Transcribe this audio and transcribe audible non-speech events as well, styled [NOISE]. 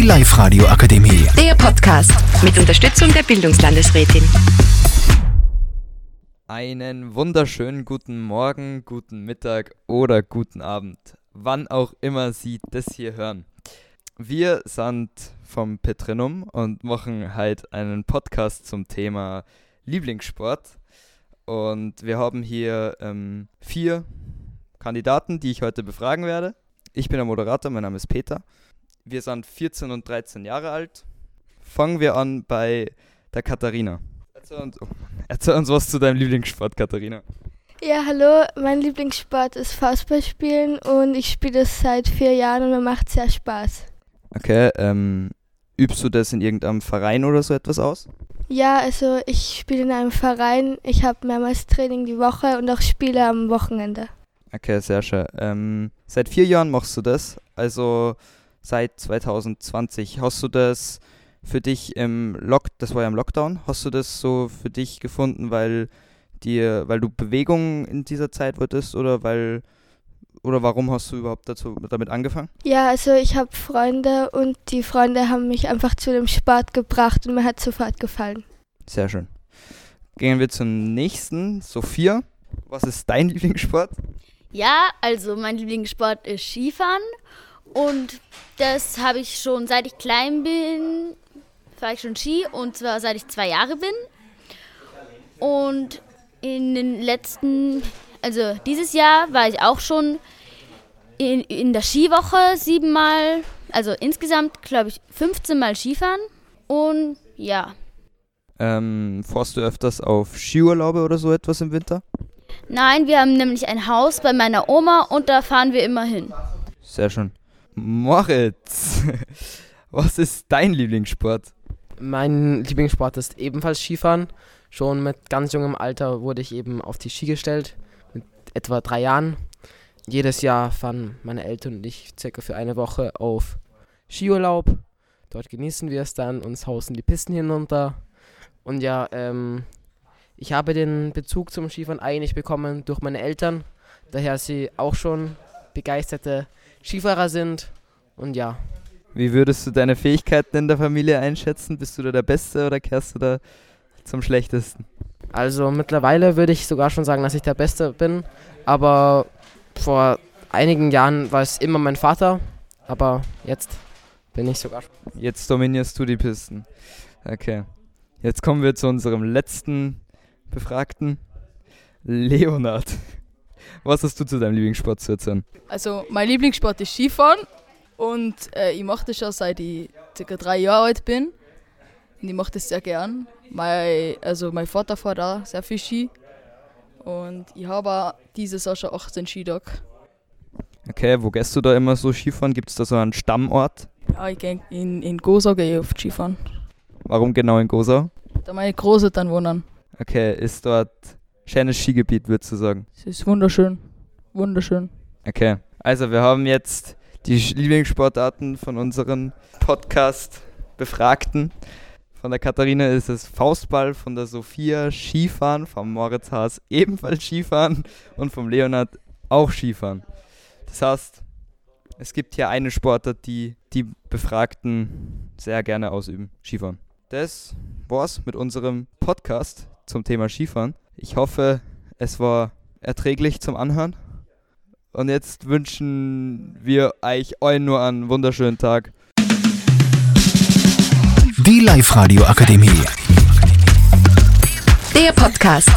Die Live-Radio Akademie. Der Podcast mit Unterstützung der Bildungslandesrätin. Einen wunderschönen guten Morgen, guten Mittag oder guten Abend, wann auch immer Sie das hier hören. Wir sind vom Petrinum und machen heute einen Podcast zum Thema Lieblingssport. Und wir haben hier ähm, vier Kandidaten, die ich heute befragen werde. Ich bin der Moderator, mein Name ist Peter. Wir sind 14 und 13 Jahre alt. Fangen wir an bei der Katharina. Erzähl uns, oh, erzähl uns was zu deinem Lieblingssport, Katharina. Ja, hallo, mein Lieblingssport ist Fußballspielen und ich spiele es seit vier Jahren und mir macht sehr Spaß. Okay, ähm, übst du das in irgendeinem Verein oder so etwas aus? Ja, also ich spiele in einem Verein, ich habe mehrmals Training die Woche und auch Spiele am Wochenende. Okay, sehr schön. Ähm, seit vier Jahren machst du das, also seit 2020. Hast du das für dich im Lock, das war ja im Lockdown, hast du das so für dich gefunden, weil dir, weil du Bewegung in dieser Zeit wolltest oder weil oder warum hast du überhaupt dazu damit angefangen? Ja, also ich habe Freunde und die Freunde haben mich einfach zu dem Sport gebracht und mir hat sofort gefallen. Sehr schön. Gehen wir zum nächsten. Sophia, was ist dein [LAUGHS] Lieblingssport? Ja, also mein Lieblingssport ist Skifahren und das habe ich schon seit ich klein bin, fahre ich schon Ski und zwar seit ich zwei Jahre bin. Und in den letzten, also dieses Jahr war ich auch schon in, in der Skiwoche siebenmal, also insgesamt glaube ich 15 Mal Skifahren und ja. Ähm, fährst du öfters auf Skiurlaube oder so etwas im Winter? Nein, wir haben nämlich ein Haus bei meiner Oma und da fahren wir immer hin. Sehr schön. Moritz, [LAUGHS] was ist dein Lieblingssport? Mein Lieblingssport ist ebenfalls Skifahren. Schon mit ganz jungem Alter wurde ich eben auf die Ski gestellt, mit etwa drei Jahren. Jedes Jahr fahren meine Eltern und ich circa für eine Woche auf Skiurlaub. Dort genießen wir es dann, uns hausen die Pisten hinunter. Und ja, ähm, ich habe den Bezug zum Skifahren eigentlich bekommen durch meine Eltern, daher sie auch schon begeisterte Skifahrer sind. Und ja. Wie würdest du deine Fähigkeiten in der Familie einschätzen? Bist du da der Beste oder kehrst du da zum Schlechtesten? Also mittlerweile würde ich sogar schon sagen, dass ich der Beste bin. Aber vor einigen Jahren war es immer mein Vater. Aber jetzt bin ich sogar. Jetzt dominierst du die Pisten. Okay. Jetzt kommen wir zu unserem letzten Befragten. Leonard. Was hast du zu deinem Lieblingssport zu erzählen? Also, mein Lieblingssport ist Skifahren. Und äh, ich mache das schon seit ich ca. drei Jahre alt bin. Und ich mache das sehr gern. Mein, also mein Vater fährt auch sehr viel Ski. Und ich habe auch dieses Jahr schon 18 Skitage. Okay, wo gehst du da immer so Skifahren? Gibt es da so einen Stammort? Ja, ich gehe in, in Gosau gehe ich oft Skifahren. Warum genau in Gosau? Da meine Großeltern wohnen. Okay, ist dort schönes Skigebiet, würdest du sagen? Es ist wunderschön. Wunderschön. Okay, also wir haben jetzt die Lieblingssportarten von unseren Podcast-Befragten. Von der Katharina ist es Faustball, von der Sophia Skifahren, vom Moritz Haas ebenfalls Skifahren und vom Leonard auch Skifahren. Das heißt, es gibt hier eine Sportart, die die Befragten sehr gerne ausüben: Skifahren. Das war's mit unserem Podcast zum Thema Skifahren. Ich hoffe, es war erträglich zum Anhören. Und jetzt wünschen wir euch allen nur einen wunderschönen Tag. Die Live-Radio Akademie. Der Podcast